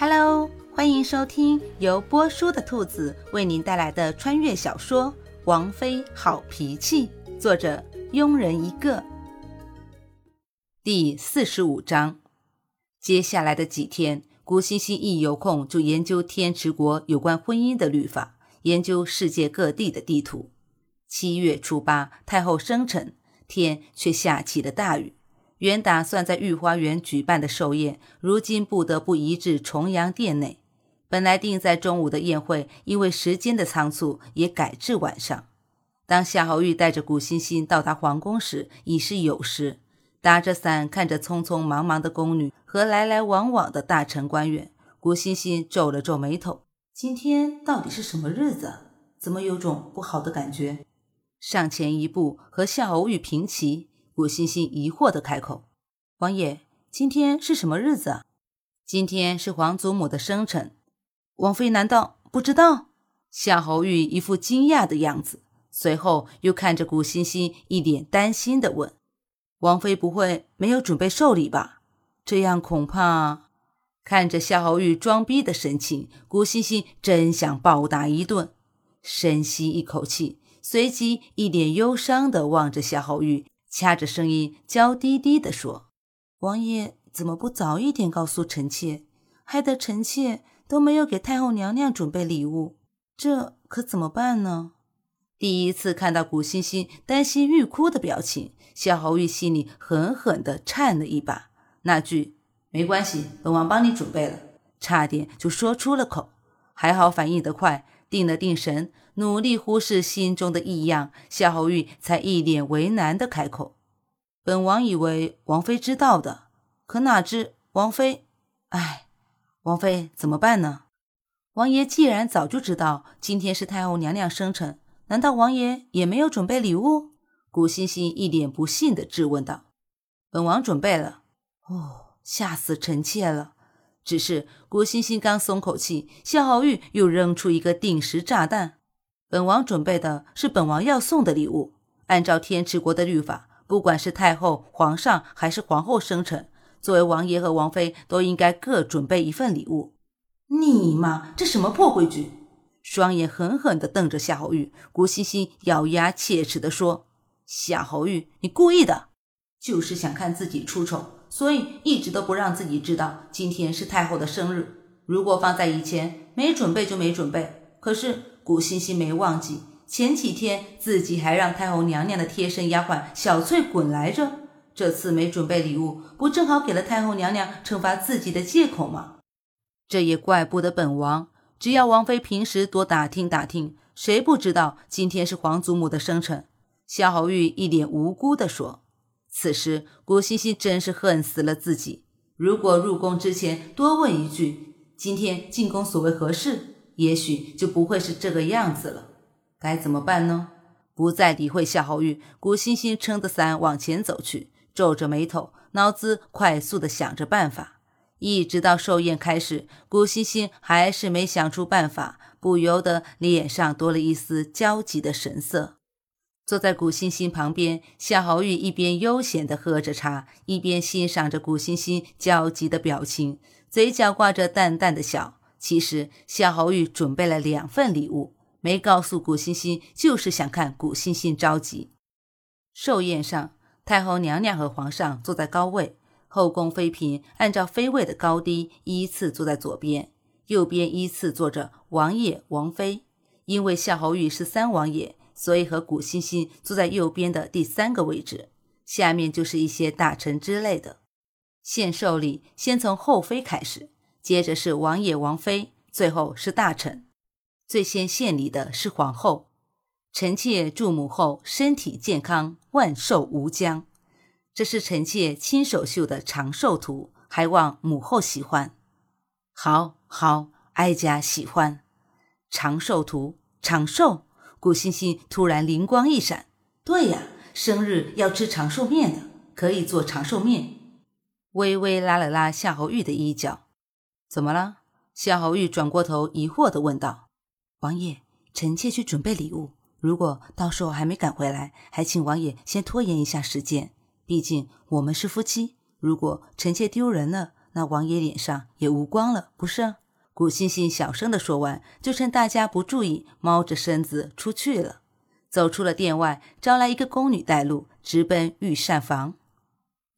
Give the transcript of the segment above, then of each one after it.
Hello，欢迎收听由波叔的兔子为您带来的穿越小说《王妃好脾气》，作者庸人一个。第四十五章，接下来的几天，古欣欣一有空就研究天池国有关婚姻的律法，研究世界各地的地图。七月初八，太后生辰，天却下起了大雨。原打算在御花园举办的寿宴，如今不得不移至重阳殿内。本来定在中午的宴会，因为时间的仓促，也改至晚上。当夏侯玉带着古欣欣到达皇宫时，已是酉时。打着伞，看着匆匆忙忙的宫女和来来往往的大臣官员，古欣欣皱了皱眉头。今天到底是什么日子？怎么有种不好的感觉？上前一步和夏侯玉平齐。古欣欣疑惑地开口：“王爷，今天是什么日子啊？”“今天是皇祖母的生辰。”“王妃难道不知道？”夏侯玉一副惊讶的样子，随后又看着古欣欣，一脸担心地问：“王妃不会没有准备寿礼吧？这样恐怕……”看着夏侯玉装逼的神情，古欣欣真想暴打一顿。深吸一口气，随即一脸忧伤地望着夏侯玉。掐着声音，娇滴滴地说：“王爷怎么不早一点告诉臣妾，害得臣妾都没有给太后娘娘准备礼物，这可怎么办呢？”第一次看到古欣欣担心欲哭的表情，夏侯玉心里狠狠地颤了一把。那句“没关系，本王帮你准备了”，差点就说出了口。还好反应得快。定了定神，努力忽视心中的异样，夏侯玉才一脸为难的开口：“本王以为王妃知道的，可哪知王妃……哎，王妃怎么办呢？王爷既然早就知道今天是太后娘娘生辰，难道王爷也没有准备礼物？”古欣欣一脸不信的质问道：“本王准备了。”哦，吓死臣妾了。只是古欣欣刚松口气，夏侯玉又扔出一个定时炸弹。本王准备的是本王要送的礼物。按照天池国的律法，不管是太后、皇上还是皇后生辰，作为王爷和王妃都应该各准备一份礼物。你妈，这什么破规矩！双眼狠狠地瞪着夏侯玉。古欣欣咬牙切齿地说：“夏侯玉，你故意的，就是想看自己出丑。”所以一直都不让自己知道今天是太后的生日。如果放在以前，没准备就没准备。可是古欣欣没忘记，前几天自己还让太后娘娘的贴身丫鬟小翠滚来着。这次没准备礼物，不正好给了太后娘娘惩罚自己的借口吗？这也怪不得本王。只要王妃平时多打听打听，谁不知道今天是皇祖母的生辰？夏侯玉一脸无辜地说。此时，古欣欣真是恨死了自己。如果入宫之前多问一句“今天进宫所为何事”，也许就不会是这个样子了。该怎么办呢？不再理会夏侯玉，古欣欣撑着伞往前走去，皱着眉头，脑子快速的想着办法。一直到寿宴开始，古欣欣还是没想出办法，不由得脸上多了一丝焦急的神色。坐在古欣欣旁边，夏侯玉一边悠闲地喝着茶，一边欣赏着古欣欣焦急的表情，嘴角挂着淡淡的笑。其实夏侯玉准备了两份礼物，没告诉古欣欣，就是想看古欣欣着急。寿宴上，太后娘娘和皇上坐在高位，后宫妃嫔按照妃位的高低依次坐在左边，右边依次坐着王爷、王妃。因为夏侯玉是三王爷。所以和古欣欣坐在右边的第三个位置，下面就是一些大臣之类的。献寿礼先从后妃开始，接着是王爷、王妃，最后是大臣。最先献礼的是皇后，臣妾祝母后身体健康，万寿无疆。这是臣妾亲手绣的长寿图，还望母后喜欢。好，好，哀家喜欢。长寿图，长寿。古欣欣突然灵光一闪，对呀，生日要吃长寿面的，可以做长寿面。微微拉了拉夏侯玉的衣角，怎么了？夏侯玉转过头，疑惑地问道：“王爷，臣妾去准备礼物，如果到时候还没赶回来，还请王爷先拖延一下时间。毕竟我们是夫妻，如果臣妾丢人了，那王爷脸上也无光了，不是？古欣欣小声的说完，就趁大家不注意，猫着身子出去了。走出了殿外，招来一个宫女带路，直奔御膳房。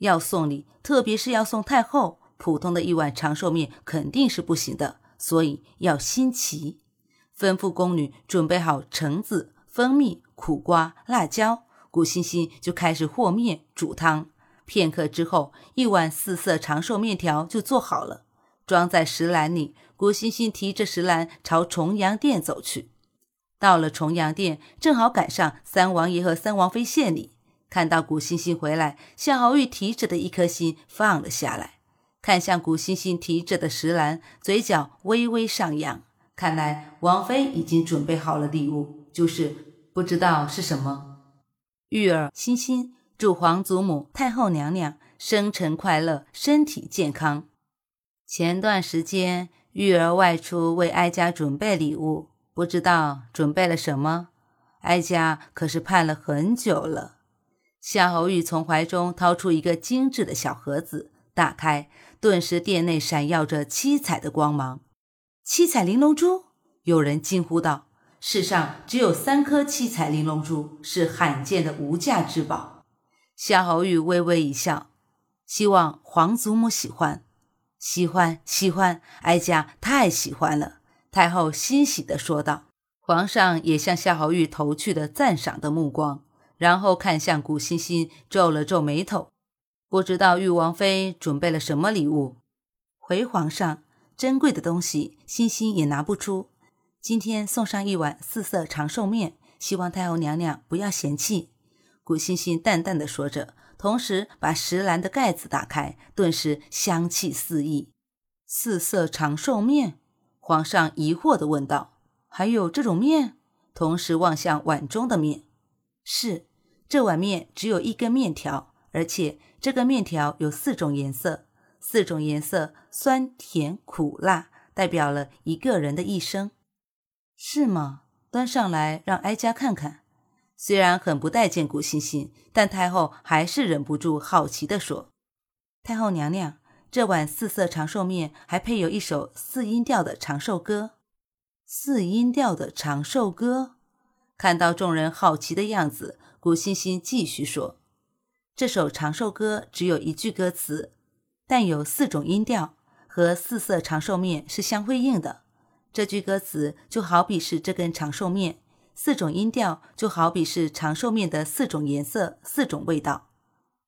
要送礼，特别是要送太后，普通的一碗长寿面肯定是不行的，所以要新奇。吩咐宫女准备好橙子、蜂蜜、苦瓜、辣椒，古欣欣就开始和面、煮汤。片刻之后，一碗四色长寿面条就做好了，装在石篮里。古欣欣提着石篮朝重阳殿走去。到了重阳殿，正好赶上三王爷和三王妃献礼。看到古欣欣回来，夏侯玉提着的一颗心放了下来，看向古欣欣提着的石篮，嘴角微微上扬。看来王妃已经准备好了礼物，就是不知道是什么。玉儿、欣欣祝皇祖母、太后娘娘生辰快乐，身体健康。前段时间，玉儿外出为哀家准备礼物。不知道准备了什么，哀家可是盼了很久了。夏侯玉从怀中掏出一个精致的小盒子，打开，顿时殿内闪耀着七彩的光芒。七彩玲珑珠，有人惊呼道：“世上只有三颗七彩玲珑珠，是罕见的无价之宝。”夏侯玉微微一笑，希望皇祖母喜欢，喜欢，喜欢，哀家太喜欢了。太后欣喜地说道：“皇上也向夏侯玉投去的赞赏的目光，然后看向古欣欣，皱了皱眉头，不知道玉王妃准备了什么礼物。回皇上，珍贵的东西，欣欣也拿不出。今天送上一碗四色长寿面，希望太后娘娘不要嫌弃。”古欣欣淡淡的说着，同时把石篮的盖子打开，顿时香气四溢。四色长寿面。皇上疑惑地问道：“还有这种面？”同时望向碗中的面，是这碗面只有一根面条，而且这个面条有四种颜色，四种颜色酸甜苦辣，代表了一个人的一生，是吗？端上来让哀家看看。虽然很不待见古欣欣，但太后还是忍不住好奇地说：“太后娘娘。”这碗四色长寿面还配有一首四音调的长寿歌。四音调的长寿歌，看到众人好奇的样子，古欣欣继续说：“这首长寿歌只有一句歌词，但有四种音调，和四色长寿面是相呼应的。这句歌词就好比是这根长寿面，四种音调就好比是长寿面的四种颜色、四种味道。”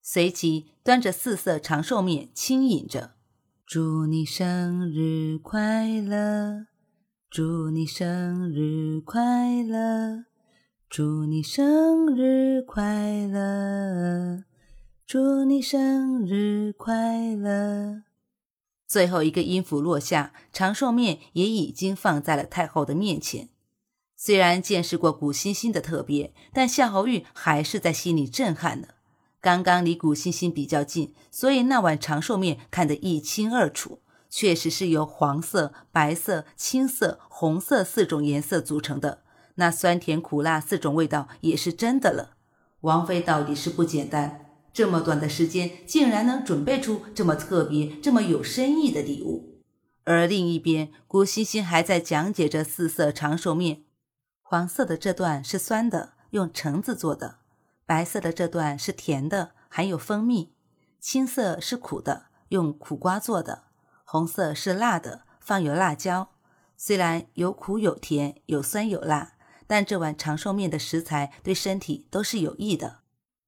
随即端着四色长寿面轻饮着，祝你生日快乐，祝你生日快乐，祝你生日快乐，祝你生日快乐。最后一个音符落下，长寿面也已经放在了太后的面前。虽然见识过古欣欣的特别，但夏侯玉还是在心里震撼的。刚刚离古欣欣比较近，所以那碗长寿面看得一清二楚，确实是由黄色、白色、青色、红色四种颜色组成的。那酸甜苦辣四种味道也是真的了。王妃到底是不简单，这么短的时间竟然能准备出这么特别、这么有深意的礼物。而另一边，古欣欣还在讲解着四色长寿面，黄色的这段是酸的，用橙子做的。白色的这段是甜的，含有蜂蜜；青色是苦的，用苦瓜做的；红色是辣的，放有辣椒。虽然有苦有甜，有酸有辣，但这碗长寿面的食材对身体都是有益的。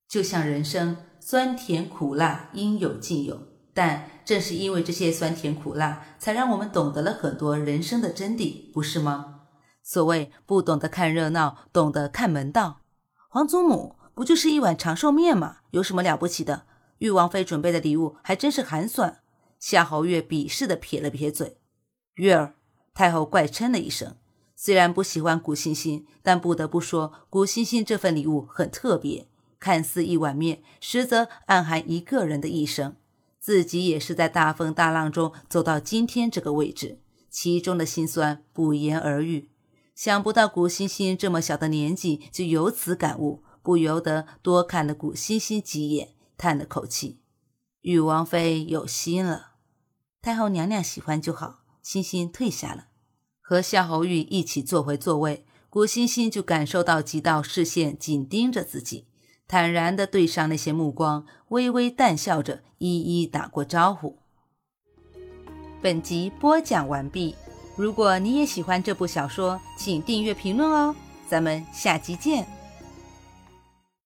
就像人生，酸甜苦辣应有尽有，但正是因为这些酸甜苦辣，才让我们懂得了很多人生的真谛，不是吗？所谓不懂得看热闹，懂得看门道。皇祖母。不就是一碗长寿面吗？有什么了不起的？玉王妃准备的礼物还真是寒酸。夏侯月鄙视的撇了撇嘴。月儿，太后怪嗔了一声。虽然不喜欢古欣欣，但不得不说，古欣欣这份礼物很特别。看似一碗面，实则暗含一个人的一生。自己也是在大风大浪中走到今天这个位置，其中的辛酸不言而喻。想不到古欣欣这么小的年纪就有此感悟。不由得多看了古欣欣几眼，叹了口气：“玉王妃有心了。”太后娘娘喜欢就好。欣欣退下了，和夏侯玉一起坐回座位，古欣欣就感受到几道视线紧盯着自己，坦然的对上那些目光，微微淡笑着，一一打过招呼。本集播讲完毕。如果你也喜欢这部小说，请订阅、评论哦。咱们下集见。